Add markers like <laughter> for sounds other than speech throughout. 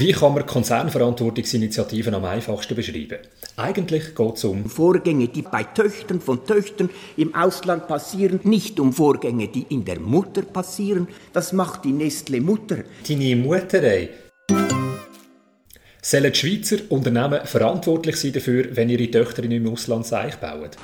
Wie kann man Konzernverantwortungsinitiativen am einfachsten beschreiben? Eigentlich geht es um Vorgänge, die bei Töchtern von Töchtern im Ausland passieren, nicht um Vorgänge, die in der Mutter passieren. Das macht die Nestle Mutter. deine Mutter. Ey. Sollen die Schweizer Unternehmen verantwortlich sein dafür, wenn ihre Töchter im Ausland Seich bauen? <laughs>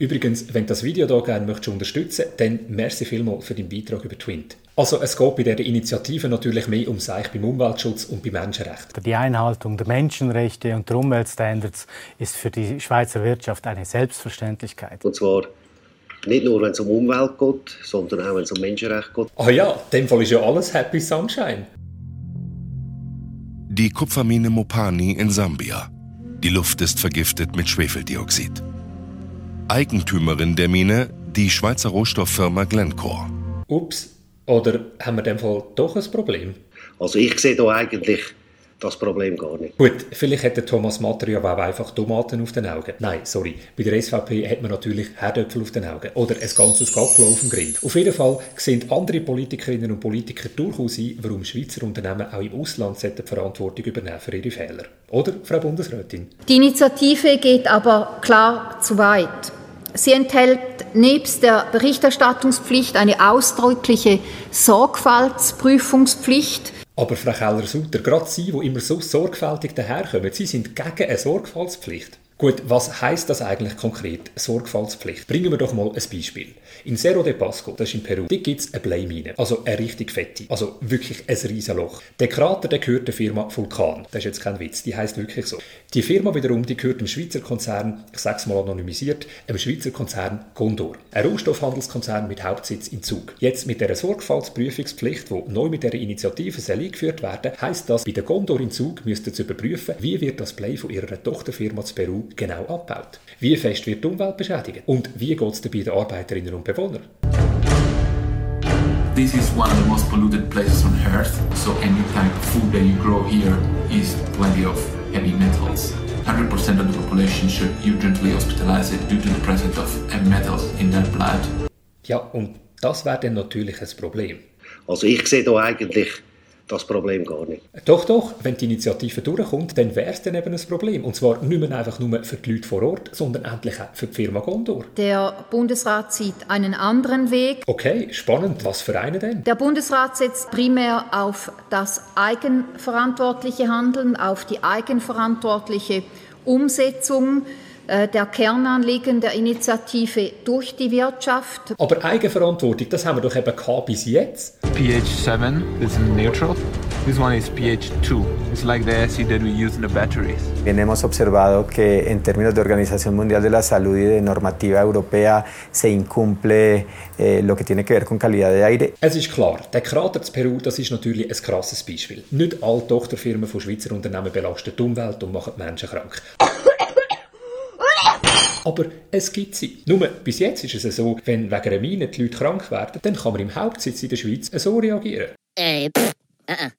Übrigens, wenn du das Video hier gerne möchtest unterstützen dann merci vielmals für deinen Beitrag über Twint. Also es geht bei dieser Initiative natürlich mehr um Seich beim Umweltschutz und beim Menschenrecht. Die Einhaltung der Menschenrechte und der Umweltstandards ist für die Schweizer Wirtschaft eine Selbstverständlichkeit. Und zwar nicht nur, wenn es um Umwelt geht, sondern auch, wenn es um Menschenrechte geht. Ah ja, in dem Fall ist ja alles Happy Sunshine. Die Kupfermine Mopani in Sambia. Die Luft ist vergiftet mit Schwefeldioxid. Eigentümerin der Mine die Schweizer Rohstofffirma Glencore. Ups, oder haben wir in dem Fall doch ein Problem? Also ich sehe da eigentlich das Problem gar nicht. Gut, vielleicht hätte Thomas Matter ja auch einfach Tomaten auf den Augen. Nein, sorry. Bei der SVP hat man natürlich Herdöpfel auf den Augen. Oder ein ganzes Gacklo auf dem Grill. Auf jeden Fall sehen andere Politikerinnen und Politiker durchaus ein, warum Schweizer Unternehmen auch im Ausland die Verantwortung übernehmen für ihre Fehler. Oder, Frau Bundesrätin? Die Initiative geht aber klar zu weit. Sie enthält nebst der Berichterstattungspflicht eine ausdrückliche Sorgfaltsprüfungspflicht. Aber Frau Keller-Sutter, gerade Sie, die immer so sorgfältig daherkommen, Sie sind gegen eine Sorgfaltspflicht. Gut, was heißt das eigentlich konkret, Sorgfaltspflicht? Bringen wir doch mal ein Beispiel. In Cerro de Pasco, das ist in Peru, da gibt es eine Bleimine, also eine richtig fette, also wirklich ein riesen Loch. Der Krater, der gehört der Firma Vulkan, das ist jetzt kein Witz, die heißt wirklich so. Die Firma wiederum, die gehört dem Schweizer Konzern, ich sage es mal anonymisiert, dem Schweizer Konzern Gondor, ein Rohstoffhandelskonzern mit Hauptsitz in Zug. Jetzt mit der Sorgfaltsprüfungspflicht, die neu mit der Initiative eingeführt werden, heißt das, bei der Gondor in Zug müsste sie überprüfen, wie wird das Blei von ihrer Tochterfirma zu Peru genau abgebaut. Wie fest wird die Umwelt beschädigt? Und wie geht es dabei den Arbeiterinnen und Bewohnern? This is one of the most polluted places on earth, so any kind of food that you grow here is plenty of heavy metals. 100% of the population should urgently hospitalize it due to the presence of heavy metals in their blood. Ja, und das wäre dann natürlich ein Problem. Also ich sehe da eigentlich das Problem gar nicht. Doch, doch, wenn die Initiative durchkommt, dann wäre es dann eben ein Problem. Und zwar nicht mehr einfach nur für die Leute vor Ort, sondern endlich auch für die Firma Gondor. Der Bundesrat zieht einen anderen Weg. Okay, spannend. Was für einen denn? Der Bundesrat setzt primär auf das eigenverantwortliche Handeln, auf die eigenverantwortliche Umsetzung der Kernanliegen der Initiative durch die Wirtschaft. Aber Eigenverantwortung, das haben wir doch eben gehabt bis jetzt. pH 7 is neutral. This one is pH 2. It's like the acid that we use in the batteries. Bien, hemos observado que en términos de Organización Mundial de la Salud y de normativa europea se incumple eh, lo que tiene que ver con calidad de aire. Es ist klar, der Krater zu Peru, das ist natürlich ein krasses Beispiel. Nicht alle Tochterfirmen von Schweizer Unternehmen belasten die Umwelt und machen die Menschen krank. Aber es gibt sie. Nur bis jetzt ist es so, wenn wegen einer Mine die Leute krank werden, dann kann man im Hauptsitz in der Schweiz so reagieren. Äh, pff, äh, äh.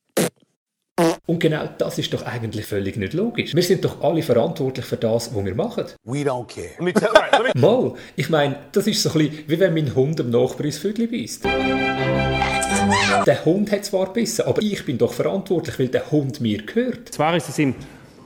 Und genau das ist doch eigentlich völlig nicht logisch. Wir sind doch alle verantwortlich für das, was wir machen. We don't care. <laughs> Mal, ich meine, das ist so ein bisschen, wie wenn mein Hund am Nachbar ins Vögel beißt. Der Hund hat zwar gebissen, aber ich bin doch verantwortlich, weil der Hund mir gehört. Zwar ist es im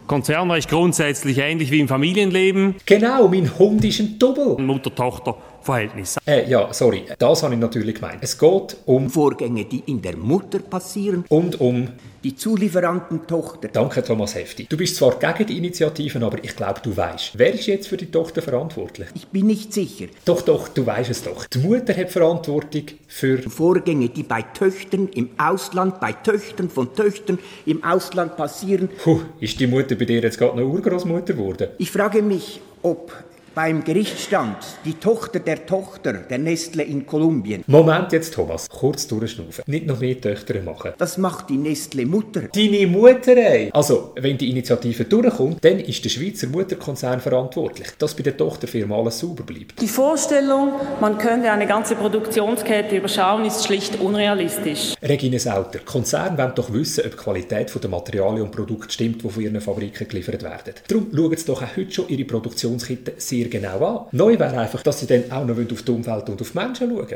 Konzernrecht grundsätzlich ähnlich wie im Familienleben. Genau, mein Hund ist ein Double. Mutter-Tochter-Verhältnis. Äh, ja, sorry, das habe ich natürlich gemeint. Es geht um Vorgänge, die in der Mutter passieren. Und um die Zulieferantentochter. Danke, Thomas Hefti. Du bist zwar gegen die Initiativen, aber ich glaube, du weißt. Wer ist jetzt für die Tochter verantwortlich? Ich bin nicht sicher. Doch, doch, du weißt es doch. Die Mutter hat Verantwortung für Vorgänge, die bei Töchtern im Ausland, bei Töchtern von Töchtern im Ausland passieren. Puh, ist die Mutter bei dir jetzt gerade noch Urgroßmutter geworden? Ich frage mich, ob beim Gerichtsstand die Tochter der Tochter der Nestle in Kolumbien. Moment jetzt, Thomas. Kurz durchschnaufen. Nicht noch mehr Töchter machen. Das macht die Nestle Mutter. Deine Mutter, ey! Also, wenn die Initiative durchkommt, dann ist der Schweizer Mutterkonzern verantwortlich, dass bei der Tochterfirma alles sauber bleibt. Die Vorstellung, man könnte eine ganze Produktionskette überschauen, ist schlicht unrealistisch. Regine Sauter, Konzerne wollen doch wissen, ob die Qualität der Materialien und Produkte stimmt, die von ihren Fabriken geliefert werden. Darum schauen sie doch auch heute schon ihre Produktionskette sehr genau an. Neu wäre einfach, dass sie dann auch noch auf die Umwelt und auf Menschen schauen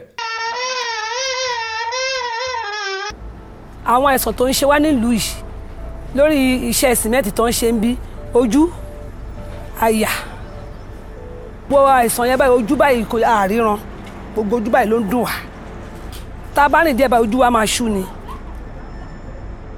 àwọn àìsàn tó ń ṣe wá nílùú yìí lórí iṣẹ́ sìmẹ́ǹtì tó ń ṣe ń bí ojú àyà gbogbo àìsàn yẹn báyìí ojú báyìí kò àríran gbogbo ojú báyìí ló ń dùn wá tá a bá rìn díẹ̀ báyìí ojú wa máa ṣú ni.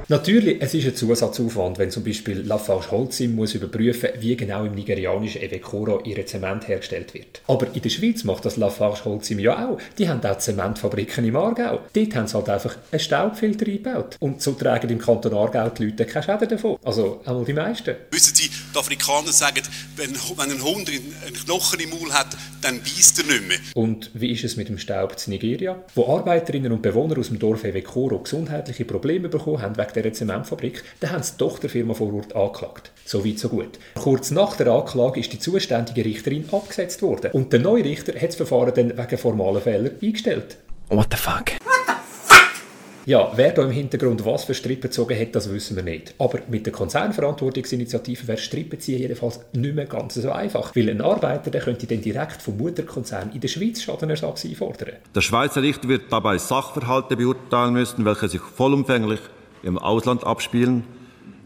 Natürlich, es ist ein Zusatzaufwand, wenn zum Beispiel Lafarge Holcim muss überprüfen, wie genau im nigerianischen Evekoro ihre Zement hergestellt wird. Aber in der Schweiz macht das Lafarge Holcim ja auch. Die haben auch Zementfabriken im Aargau. Dort haben sie halt einfach einen Staubfilter eingebaut. Und so tragen im Kanton Aargau die Leute keine Schäden davon. Also einmal die meisten. Wissen Sie, die Afrikaner sagen, wenn, wenn ein Hund einen Knochen im Maul hat, dann beißt er nicht mehr. Und wie ist es mit dem Staub in Nigeria? Wo Arbeiterinnen und Bewohner aus dem Dorf Evekoro gesundheitliche Probleme bekommen haben wegen dieser Zementfabrik, dann haben sie die Tochterfirma vor Ort angeklagt. So weit, so gut. Kurz nach der Anklage ist die zuständige Richterin abgesetzt worden und der neue Richter hat das Verfahren dann wegen formalen Fehlern eingestellt. What the fuck? Ja, wer da im Hintergrund was für Strippen gezogen hat, das wissen wir nicht. Aber mit der Konzernverantwortungsinitiative wäre Strippen ziehen jedenfalls nicht mehr ganz so einfach. Weil ein Arbeiter der könnte dann direkt vom Mutterkonzern in der Schweiz Schadenersatz einfordern. Der Schweizer Richter wird dabei Sachverhalte beurteilen müssen, welche sich vollumfänglich im Ausland abspielen.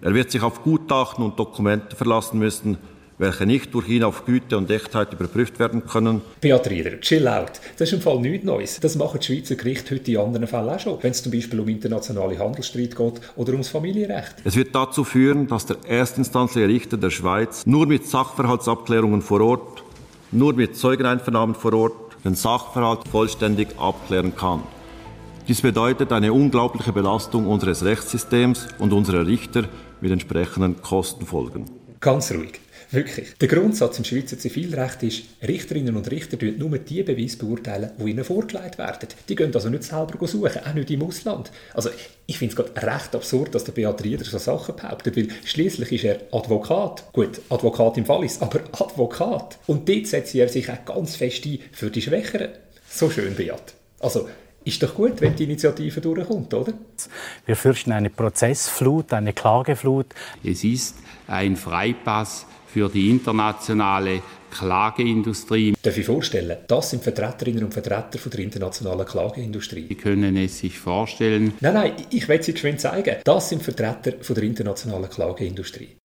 Er wird sich auf Gutachten und Dokumente verlassen müssen, welche nicht durch ihn auf Güte und Echtheit überprüft werden können. Beat Rieder, chill out. Das ist im Fall nichts Neues. Das machen die Schweizer Gerichte heute in anderen Fällen auch schon, wenn es zum Beispiel um internationale Handelsstreit geht oder ums Familienrecht. Es wird dazu führen, dass der erstinstanzliche Richter der Schweiz nur mit Sachverhaltsabklärungen vor Ort, nur mit Zeugeneinvernahmen vor Ort den Sachverhalt vollständig abklären kann. Dies bedeutet eine unglaubliche Belastung unseres Rechtssystems und unserer Richter mit entsprechenden Kostenfolgen. Ganz ruhig. Wirklich. Der Grundsatz im Schweizer Zivilrecht ist, Richterinnen und Richter dürfen nur die Beweise beurteilen, die ihnen vorgelegt werden. Die gehen also nicht selber suchen, auch nicht im Ausland. Also ich finde es gerade recht absurd, dass der Beat Rieder so Sachen behauptet, weil schließlich ist er Advokat. Gut, Advokat im Fall ist, aber Advokat. Und dort setzt er sich auch ganz fest ein für die Schwächeren. So schön, Beat. Also ist doch gut, wenn die Initiative durchkommt, oder? Wir fürchten eine Prozessflut, eine Klageflut. Es ist ein Freipass für die internationale Klageindustrie. Darf ich vorstellen, das sind Vertreterinnen und Vertreter von der internationalen Klageindustrie. Sie können es sich vorstellen. Nein, nein, ich will Sie geschwind zeigen. Das sind Vertreter von der internationalen Klageindustrie.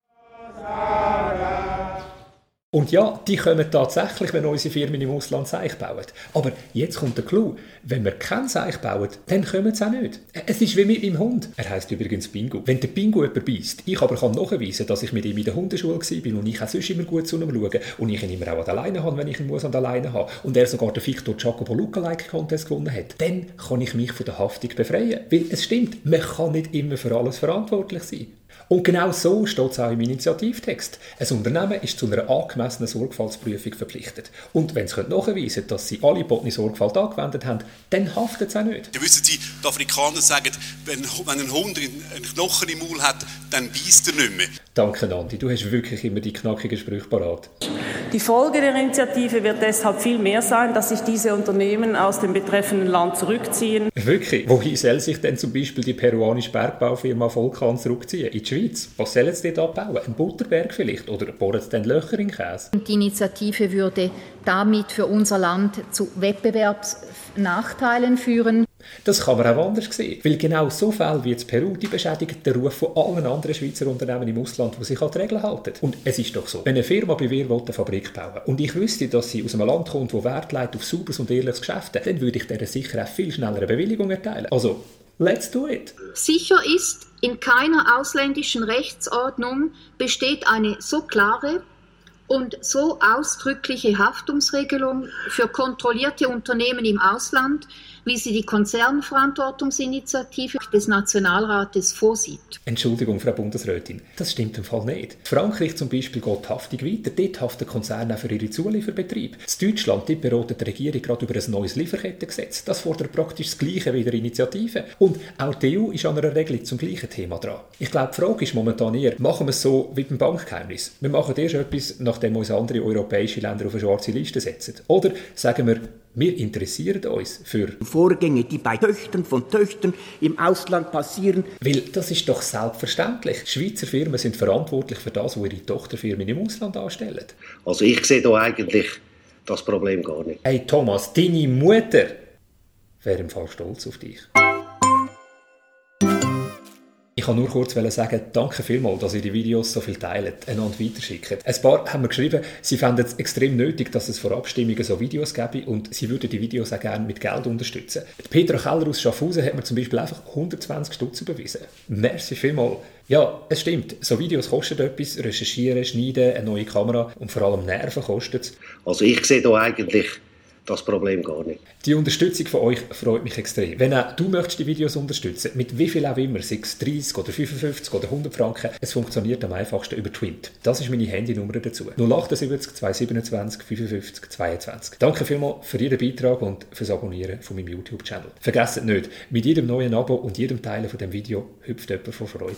Und ja, die kommen tatsächlich, wenn unsere Firmen im Ausland Seich bauen. Aber jetzt kommt der Clou. Wenn wir kein Seich bauen, dann kommen sie auch nicht. Es ist wie mit meinem Hund. Er heißt übrigens Bingo. Wenn der Bingo jemand beißt, ich aber kann nachweisen, dass ich mit ihm in der Hundeschule war und ich auch sonst immer gut zu ihm schaue und ich ihn immer auch an der Leine habe, wenn ich ihn muss an der Leine habe und er sogar den Victor Jacopo Lookalike Contest gewonnen hat, dann kann ich mich von der Haftung befreien. Weil es stimmt, man kann nicht immer für alles verantwortlich sein. Und genau so steht es auch im Initiativtext. Ein Unternehmen ist zu einer angemessenen Sorgfaltsprüfung verpflichtet. Und wenn sie nachweisen können, dass sie alle gebotene Sorgfalt angewendet haben, dann haftet es auch nicht. Ja, wissen Sie, die Afrikaner sagen, wenn, wenn ein Hund einen Knochen im Maul hat, dann beißt er nicht mehr. Danke, Nandi. Du hast wirklich immer die knackigen Sprüche parat. Die Folge der Initiative wird deshalb viel mehr sein, dass sich diese Unternehmen aus dem betreffenden Land zurückziehen. Wirklich? Wohin soll sich denn zum Beispiel die peruanische Bergbaufirma Volkan zurückziehen? In die Schweiz? Was sollen sie dort abbauen? Ein Butterberg vielleicht? Oder bohren sie dann Löcher in Käse? Die Initiative würde damit für unser Land zu Wettbewerbsnachteilen führen. Das kann man auch anders sehen, weil genau so Fälle wie jetzt Peru, die beschädigen den Ruf von allen anderen Schweizer Unternehmen im Ausland, die sich an die Regeln halten. Und es ist doch so, wenn eine Firma bei mir eine Fabrik bauen und ich wüsste, dass sie aus einem Land kommt, wo Wert legt auf sauberes und ehrliches Geschäft, dann würde ich der sicher auch viel schneller eine Bewilligung erteilen. Also, let's do it! Sicher ist, in keiner ausländischen Rechtsordnung besteht eine so klare und so ausdrückliche Haftungsregelung für kontrollierte Unternehmen im Ausland, wie sie die Konzernverantwortungsinitiative des Nationalrates vorsieht. Entschuldigung, Frau Bundesrätin, das stimmt im Fall nicht. Frankreich zum Beispiel geht die Haftung weiter. Dort haften Konzerne für ihre Zulieferbetriebe. In Deutschland dort beratet die Regierung gerade über ein neues Lieferkettengesetz. Das fordert praktisch das Gleiche wie der Initiative. Und auch die EU ist an einer Regelung zum gleichen Thema dran. Ich glaube, die Frage ist momentan eher, machen wir es so wie beim Bankgeheimnis? Wir machen erst etwas, nachdem uns andere europäische Länder auf eine schwarze Liste setzen. Oder sagen wir, wir interessieren uns für Vorgänge, die bei Töchtern von Töchtern im Ausland passieren. Weil das ist doch selbstverständlich. Schweizer Firmen sind verantwortlich für das, was ihre Tochterfirmen im Ausland anstellen. Also ich sehe da eigentlich das Problem gar nicht. Hey Thomas, deine Mutter wäre im Fall stolz auf dich. Ich kann nur kurz sagen, danke vielmals, dass ihr die Videos so viel teilt, einander weiterschickt. Ein paar haben mir geschrieben, sie fänden es extrem nötig, dass es vor Abstimmungen so Videos gäbe und sie würden die Videos auch gerne mit Geld unterstützen. Die Petra Keller aus Schaffhausen hat mir zum Beispiel einfach 120 Stutz überwiesen. Merci vielmals. Ja, es stimmt. So Videos kosten etwas, recherchieren, schneiden, eine neue Kamera und vor allem Nerven kostet es. Also ich sehe da eigentlich das Problem gar nicht. Die Unterstützung von euch freut mich extrem. Wenn auch du möchtest die Videos unterstützen, mit wie viel auch immer, sei es 30 oder 55 oder 100 Franken, es funktioniert am einfachsten über Twint. Das ist meine Handynummer dazu. 078 227 55 22. Danke vielmals für Ihren Beitrag und fürs Abonnieren von meinem YouTube-Channel. Vergesst nicht, mit jedem neuen Abo und jedem Teilen von dem Video hüpft jemand von Freude.